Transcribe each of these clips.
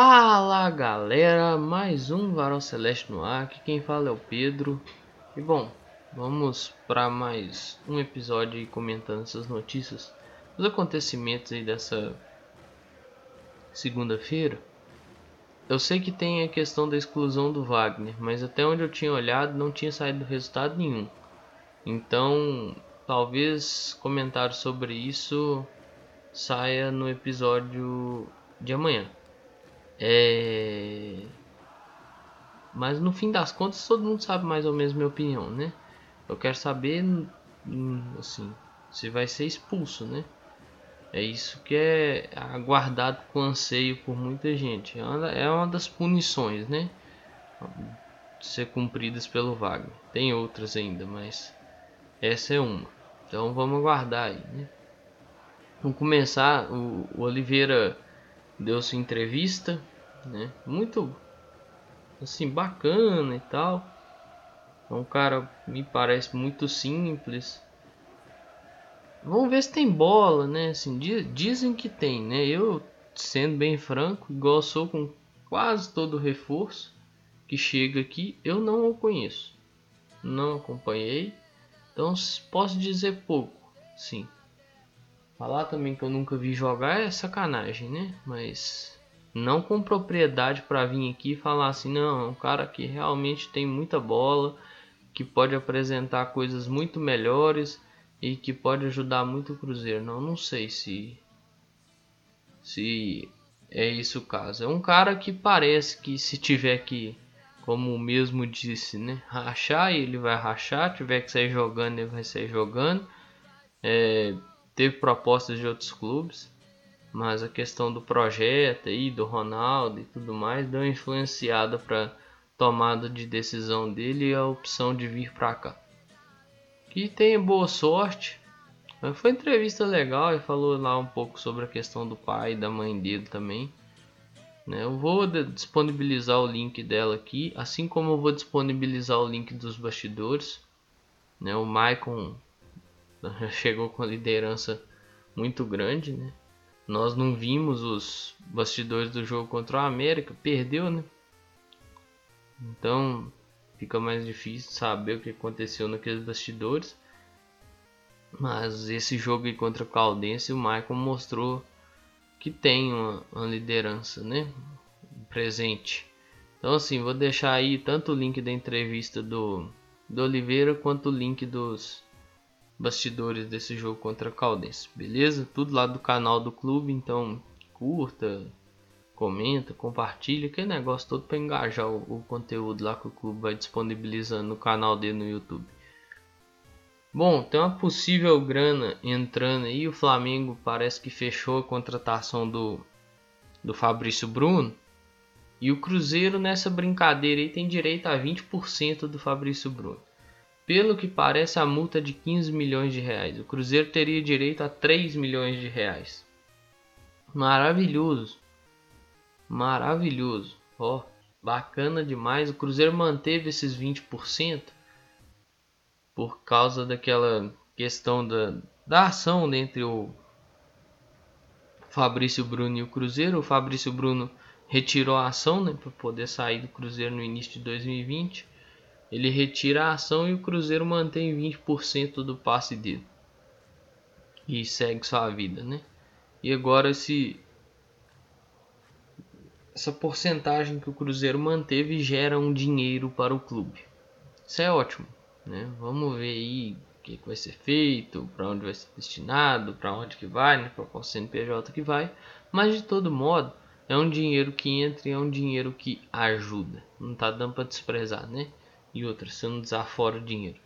Fala galera, mais um Varal Celeste no ar, aqui quem fala é o Pedro. E bom, vamos para mais um episódio comentando essas notícias Os acontecimentos aí dessa segunda-feira. Eu sei que tem a questão da exclusão do Wagner, mas até onde eu tinha olhado não tinha saído resultado nenhum. Então, talvez comentário sobre isso saia no episódio de amanhã é... Mas no fim das contas todo mundo sabe mais ou menos minha opinião, né? Eu quero saber, hum, assim, se vai ser expulso, né? É isso que é aguardado com anseio por muita gente. É uma é das punições, né? Ser cumpridas pelo Wagner. Tem outras ainda, mas essa é uma. Então vamos aguardar aí, né? Vamos começar. O Oliveira deu sua entrevista, né? Muito assim bacana e tal. É um cara me parece muito simples. Vamos ver se tem bola, né? Assim, dizem que tem, né? Eu, sendo bem franco, igual sou com quase todo o reforço que chega aqui, eu não o conheço. Não acompanhei. Então posso dizer pouco, sim. Falar também que eu nunca vi jogar é sacanagem, né? Mas não com propriedade para vir aqui e falar assim, não, é um cara que realmente tem muita bola, que pode apresentar coisas muito melhores e que pode ajudar muito o Cruzeiro. Não, não sei se se é isso o caso. É um cara que parece que se tiver que, como o mesmo disse, né, rachar, ele vai rachar, tiver que sair jogando, ele vai sair jogando. É, teve propostas de outros clubes, mas a questão do projeto aí, do Ronaldo e tudo mais, deu uma influenciada para tomada de decisão dele e a opção de vir para cá. Que tenha boa sorte. Foi entrevista legal e falou lá um pouco sobre a questão do pai e da mãe dele também. Né? Eu vou disponibilizar o link dela aqui, assim como eu vou disponibilizar o link dos bastidores. Né? O Maicon chegou com a liderança muito grande, né? Nós não vimos os bastidores do jogo contra o América, perdeu, né? Então fica mais difícil saber o que aconteceu naqueles bastidores. Mas esse jogo contra o Caldense, o Michael mostrou que tem uma, uma liderança, né? Presente. Então assim, vou deixar aí tanto o link da entrevista do, do Oliveira quanto o link dos bastidores desse jogo contra a Caldense, beleza? Tudo lá do canal do clube, então curta, comenta, compartilha, aquele negócio todo para engajar o, o, conteúdo lá que o clube vai disponibilizando no canal dele no YouTube. Bom, tem uma possível grana entrando aí, o Flamengo parece que fechou a contratação do, do Fabrício Bruno. E o Cruzeiro nessa brincadeira aí tem direito a 20% do Fabrício Bruno. Pelo que parece, a multa é de 15 milhões de reais. O Cruzeiro teria direito a 3 milhões de reais. Maravilhoso. Maravilhoso. Ó, oh, bacana demais. O Cruzeiro manteve esses 20% por causa daquela questão da, da ação entre o Fabrício Bruno e o Cruzeiro. O Fabrício Bruno retirou a ação né, para poder sair do Cruzeiro no início de 2020 ele retira a ação e o Cruzeiro mantém 20% do passe dele. E segue sua vida, né? E agora esse essa porcentagem que o Cruzeiro manteve gera um dinheiro para o clube. Isso é ótimo, né? Vamos ver aí o que, vai ser feito, para onde vai ser destinado, para onde que vai, né? para qual CNPJ que vai. Mas de todo modo, é um dinheiro que entra e é um dinheiro que ajuda. Não tá dando para desprezar, né? E outra, você não desafora o dinheiro.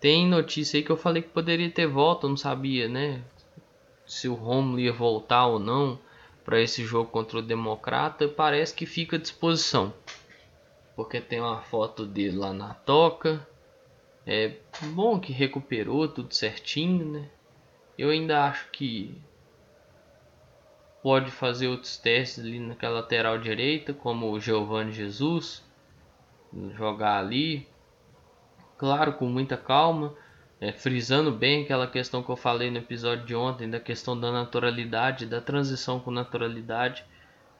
Tem notícia aí que eu falei que poderia ter volta, eu não sabia, né? Se o Romulo ia voltar ou não para esse jogo contra o Democrata. Parece que fica à disposição. Porque tem uma foto dele lá na toca. É bom que recuperou tudo certinho, né? Eu ainda acho que pode fazer outros testes ali naquela lateral direita, como o Giovanni Jesus jogar ali, claro, com muita calma, é, frisando bem aquela questão que eu falei no episódio de ontem, da questão da naturalidade, da transição com naturalidade.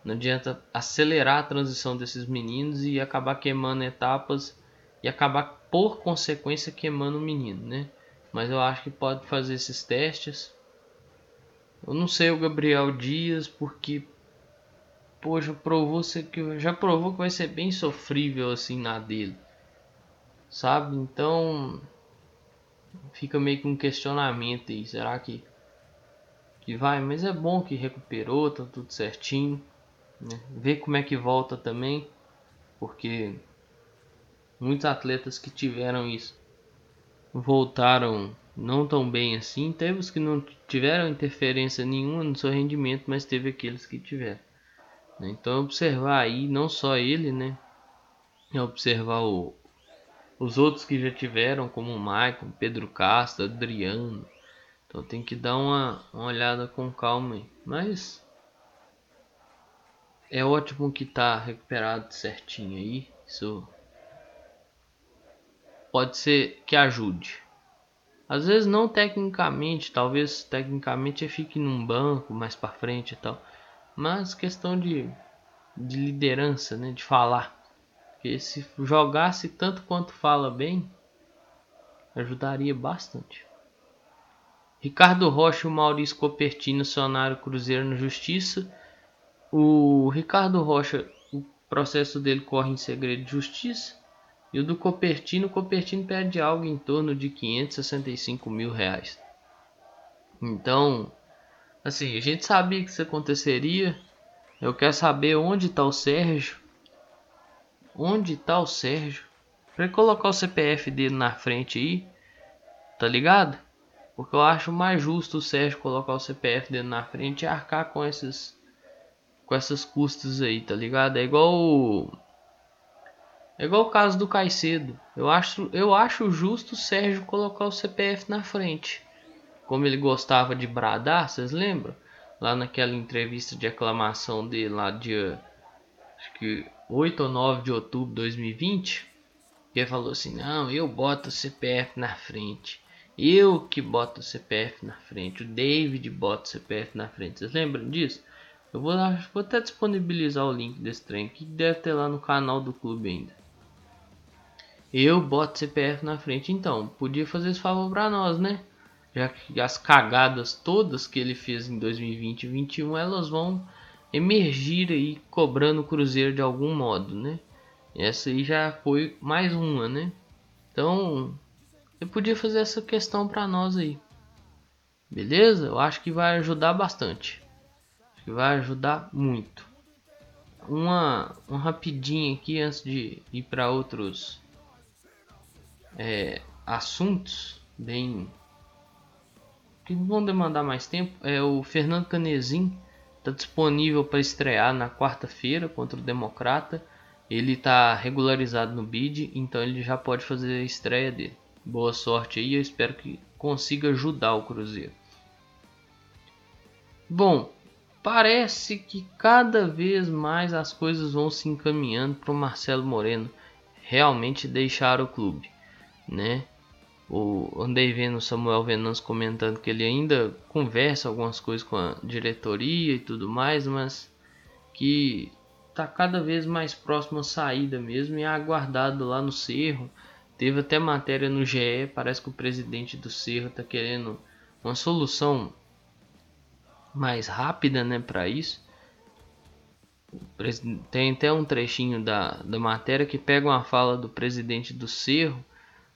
Não adianta acelerar a transição desses meninos e acabar queimando etapas e acabar por consequência queimando o menino, né? Mas eu acho que pode fazer esses testes. Eu não sei o Gabriel Dias porque poxa, provou que já provou que vai ser bem sofrível assim na dele. Sabe? Então fica meio que um questionamento aí, será que que vai, mas é bom que recuperou, tá tudo certinho. Né? Ver como é que volta também, porque muitos atletas que tiveram isso voltaram não tão bem assim. Teve os que não tiveram interferência nenhuma no seu rendimento, mas teve aqueles que tiveram. Né? Então observar aí não só ele, né? É observar o, os outros que já tiveram, como o Maicon, Pedro Castro, Adriano. Então tem que dar uma, uma olhada com calma aí. Mas é ótimo que tá recuperado certinho aí. Isso pode ser que ajude. Às vezes não tecnicamente, talvez tecnicamente fique num banco mais para frente e tal. Mas questão de, de liderança, né, de falar. Porque se jogasse tanto quanto fala bem, ajudaria bastante. Ricardo Rocha e Maurício Copertino acionaram o Cruzeiro na Justiça o Ricardo Rocha, o processo dele corre em segredo de justiça. E o do Copertino, o Copertino pede algo em torno de 565 mil reais. Então, assim, a gente sabia que isso aconteceria. Eu quero saber onde está o Sérgio. Onde está o Sérgio? Para colocar o CPF dele na frente aí, tá ligado? Porque eu acho mais justo o Sérgio colocar o CPF dele na frente e arcar com esses com essas custas aí, tá ligado? É igual é igual o caso do Caicedo. Eu acho, eu acho justo o Sérgio colocar o CPF na frente. Como ele gostava de bradar, vocês lembram? Lá naquela entrevista de aclamação dele lá dia acho que 8 ou 9 de outubro de 2020, que ele falou assim: "Não, eu boto o CPF na frente. Eu que boto o CPF na frente. O David bota o CPF na frente. Vocês lembram disso? Eu vou, vou até disponibilizar o link desse trem que deve ter lá no canal do clube ainda. Eu boto CPF na frente, então podia fazer esse favor para nós, né? Já que as cagadas todas que ele fez em 2020 e 2021 elas vão emergir aí cobrando o Cruzeiro de algum modo, né? Essa aí já foi mais uma, né? Então, eu podia fazer essa questão para nós aí. Beleza? Eu acho que vai ajudar bastante que vai ajudar muito. Uma, um rapidinho aqui antes de ir para outros é, assuntos bem que vão demandar mais tempo. É o Fernando Canezin está disponível para estrear na quarta-feira contra o Democrata. Ele está regularizado no bid, então ele já pode fazer a estreia dele. Boa sorte aí, eu espero que consiga ajudar o Cruzeiro. Bom, parece que cada vez mais as coisas vão se encaminhando para o Marcelo Moreno realmente deixar o clube, né? O, andei vendo o Samuel Venâncio comentando que ele ainda conversa algumas coisas com a diretoria e tudo mais, mas que tá cada vez mais próximo à saída mesmo e é aguardado lá no Cerro. Teve até matéria no GE, parece que o presidente do Cerro tá querendo uma solução mais rápida, né, para isso. Tem até um trechinho da, da matéria que pega uma fala do presidente do Cerro,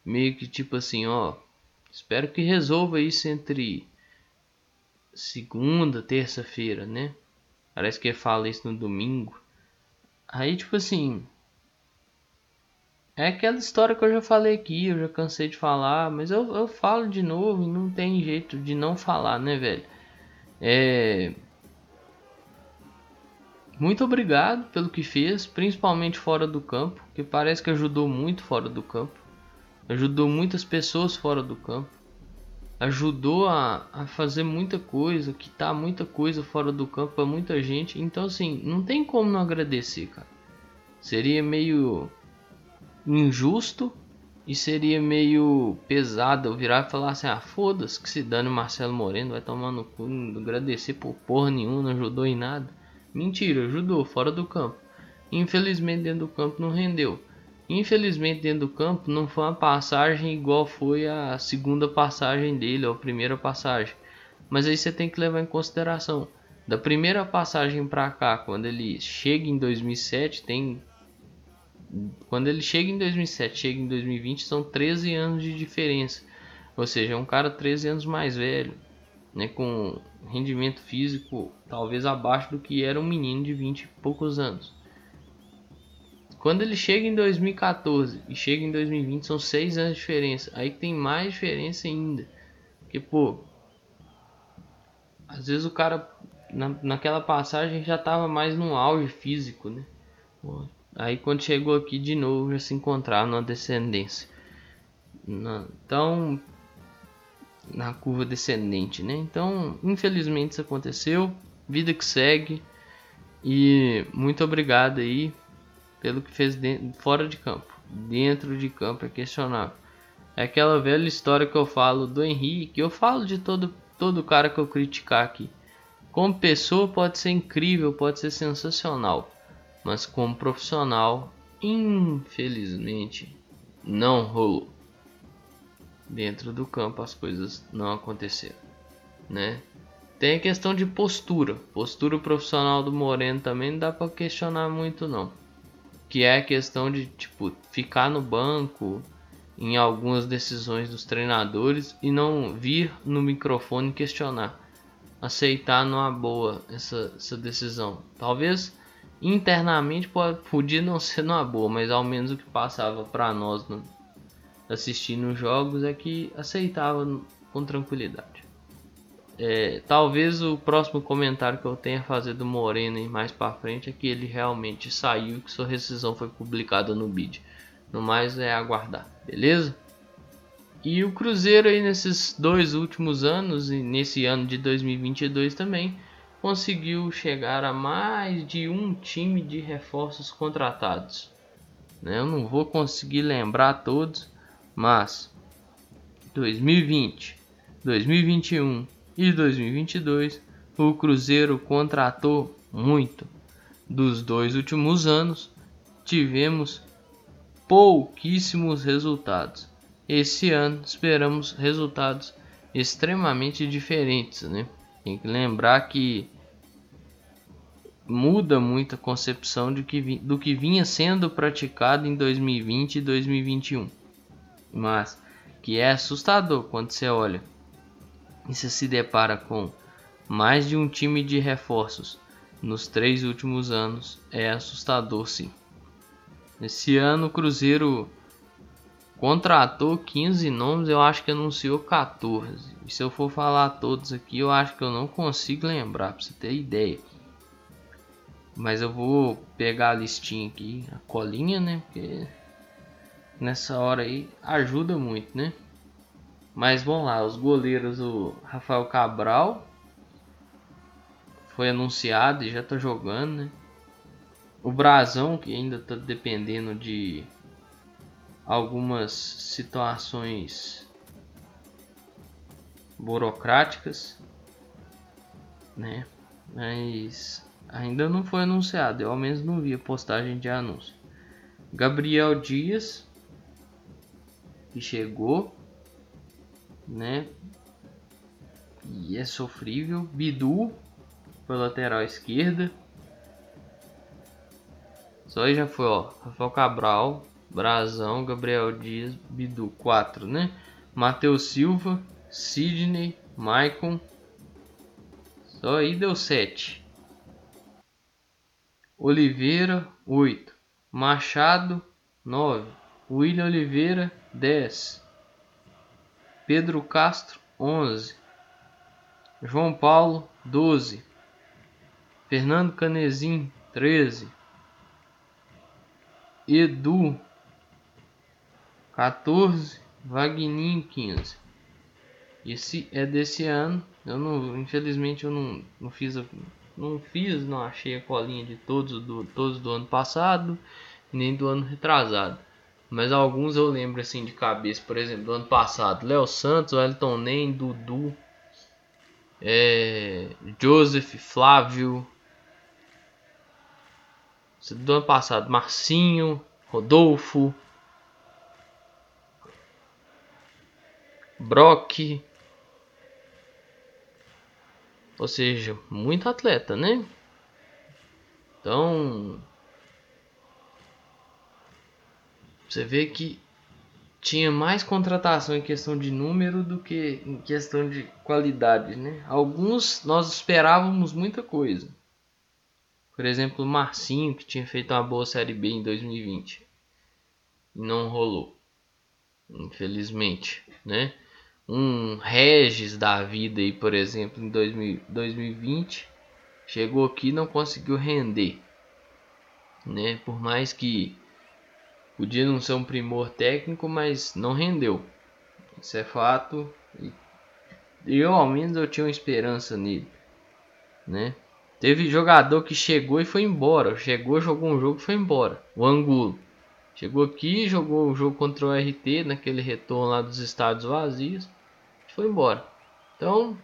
meio que tipo assim, ó, espero que resolva isso entre segunda, terça-feira, né? Parece que fala isso no domingo. Aí, tipo assim, é aquela história que eu já falei aqui, eu já cansei de falar, mas eu, eu falo de novo e não tem jeito de não falar, né, velho? É... Muito obrigado pelo que fez, principalmente fora do campo, que parece que ajudou muito fora do campo. Ajudou muitas pessoas fora do campo. Ajudou a, a fazer muita coisa, quitar muita coisa fora do campo para muita gente. Então, assim, não tem como não agradecer, cara. Seria meio injusto e seria meio pesado eu virar e falar assim: ah, foda-se que se dane o Marcelo Moreno, vai tomar no cu, não agradecer por porra nenhuma, não ajudou em nada. Mentira, ajudou fora do campo. Infelizmente dentro do campo não rendeu. Infelizmente dentro do campo não foi uma passagem igual foi a segunda passagem dele ou a primeira passagem. Mas aí você tem que levar em consideração da primeira passagem para cá, quando ele chega em 2007, tem quando ele chega em 2007, chega em 2020, são 13 anos de diferença. Ou seja, é um cara 13 anos mais velho, né, com rendimento físico talvez abaixo do que era um menino de 20 e poucos anos. Quando ele chega em 2014 e chega em 2020, são 6 anos de diferença. Aí tem mais diferença ainda. Porque, pô, às vezes o cara na, naquela passagem já estava mais no auge físico, né? Aí quando chegou aqui de novo já se encontrava numa descendência. Na, então, na curva descendente, né? Então, infelizmente isso aconteceu. Vida que segue. E muito obrigado aí pelo que fez fora de campo. Dentro de campo é questionável. É aquela velha história que eu falo do Henrique. Eu falo de todo, todo cara que eu criticar aqui. Como pessoa pode ser incrível, pode ser sensacional, mas como profissional, infelizmente, não rolou. Dentro do campo as coisas não aconteceram, né? Tem a questão de postura. Postura profissional do Moreno também não dá para questionar muito não. Que é a questão de tipo ficar no banco em algumas decisões dos treinadores e não vir no microfone questionar aceitar numa boa essa, essa decisão. Talvez internamente podia não ser numa boa, mas ao menos o que passava para nós no, assistindo os jogos é que aceitava com tranquilidade. É, talvez o próximo comentário que eu tenha a fazer do Moreno e mais para frente é que ele realmente saiu que sua rescisão foi publicada no bid. No mais é aguardar, beleza? E o Cruzeiro aí nesses dois últimos anos e nesse ano de 2022 também conseguiu chegar a mais de um time de reforços contratados. Né? Eu não vou conseguir lembrar todos, mas 2020, 2021 e 2022 o Cruzeiro contratou muito. Dos dois últimos anos tivemos pouquíssimos resultados esse ano esperamos resultados extremamente diferentes, né? Tem que lembrar que muda muito a concepção de que, do que vinha sendo praticado em 2020 e 2021. Mas que é assustador quando você olha e você se depara com mais de um time de reforços nos três últimos anos, é assustador sim. Esse ano o Cruzeiro Contratou 15 nomes, eu acho que anunciou 14. E se eu for falar todos aqui, eu acho que eu não consigo lembrar, pra você ter ideia. Mas eu vou pegar a listinha aqui, a colinha, né? Porque nessa hora aí ajuda muito, né? Mas vamos lá, os goleiros, o Rafael Cabral foi anunciado e já tá jogando, né? O Brasão, que ainda tá dependendo de algumas situações burocráticas, né? Mas ainda não foi anunciado, eu ao menos não vi a postagem de anúncio. Gabriel Dias que chegou, né? E é sofrível. Bidu foi lateral esquerda. Só já foi, ó. Rafael Cabral, Brazão, Gabriel Dias, Bidu, 4, né? Matheus Silva, Sidney, Maicon. Só aí deu 7. Oliveira, 8. Machado, 9. William Oliveira, 10. Pedro Castro, 11. João Paulo, 12. Fernando Canezin, 13. Edu 14, Vagninho 15. Esse é desse ano. Eu não, infelizmente eu não, não fiz, não fiz, não achei a colinha de todos do todos do ano passado, nem do ano retrasado. Mas alguns eu lembro assim de cabeça, por exemplo, do ano passado, Léo Santos, Wellington Nem, Dudu, é, Joseph, Flávio, do ano passado, Marcinho, Rodolfo, Brock. Ou seja, muito atleta, né? Então, você vê que tinha mais contratação em questão de número do que em questão de qualidade, né? Alguns nós esperávamos muita coisa. Por exemplo, o Marcinho, que tinha feito uma boa Série B em 2020. E não rolou. Infelizmente, né? Um Regis da vida aí, por exemplo, em 2000, 2020, chegou aqui e não conseguiu render. Né? Por mais que Podia não ser um primor técnico, mas não rendeu. Isso é fato. E eu, ao menos, eu tinha uma esperança nele. Né? Teve jogador que chegou e foi embora. Chegou, jogou um jogo e foi embora. O Angulo. Chegou aqui, jogou o jogo contra o RT, naquele retorno lá dos estádios vazios. Foi embora. Então,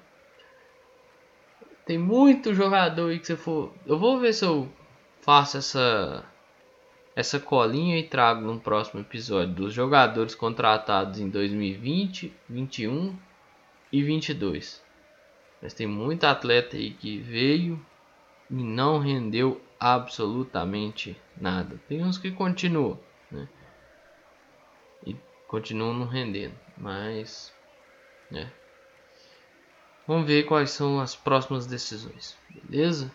tem muito jogador aí que você for. Eu vou ver se eu faço essa essa colinha e trago no próximo episódio dos jogadores contratados em 2020, 21 e 22. Mas tem muito atleta aí que veio e não rendeu absolutamente nada. Tem uns que continuam, né? E continuam não rendendo, mas, né? Vamos ver quais são as próximas decisões, beleza?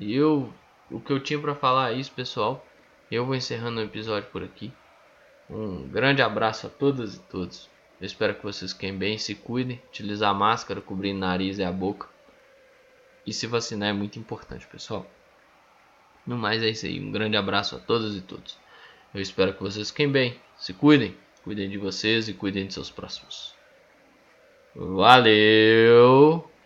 E eu, o que eu tinha para falar é isso, pessoal. Eu vou encerrando o episódio por aqui. Um grande abraço a todas e todos. Eu espero que vocês fiquem bem, se cuidem, utilizar máscara, cobrir nariz e a boca. E se vacinar é muito importante, pessoal. No mais é isso aí. Um grande abraço a todas e todos. Eu espero que vocês fiquem bem, se cuidem, cuidem de vocês e cuidem de seus próximos. Valeu!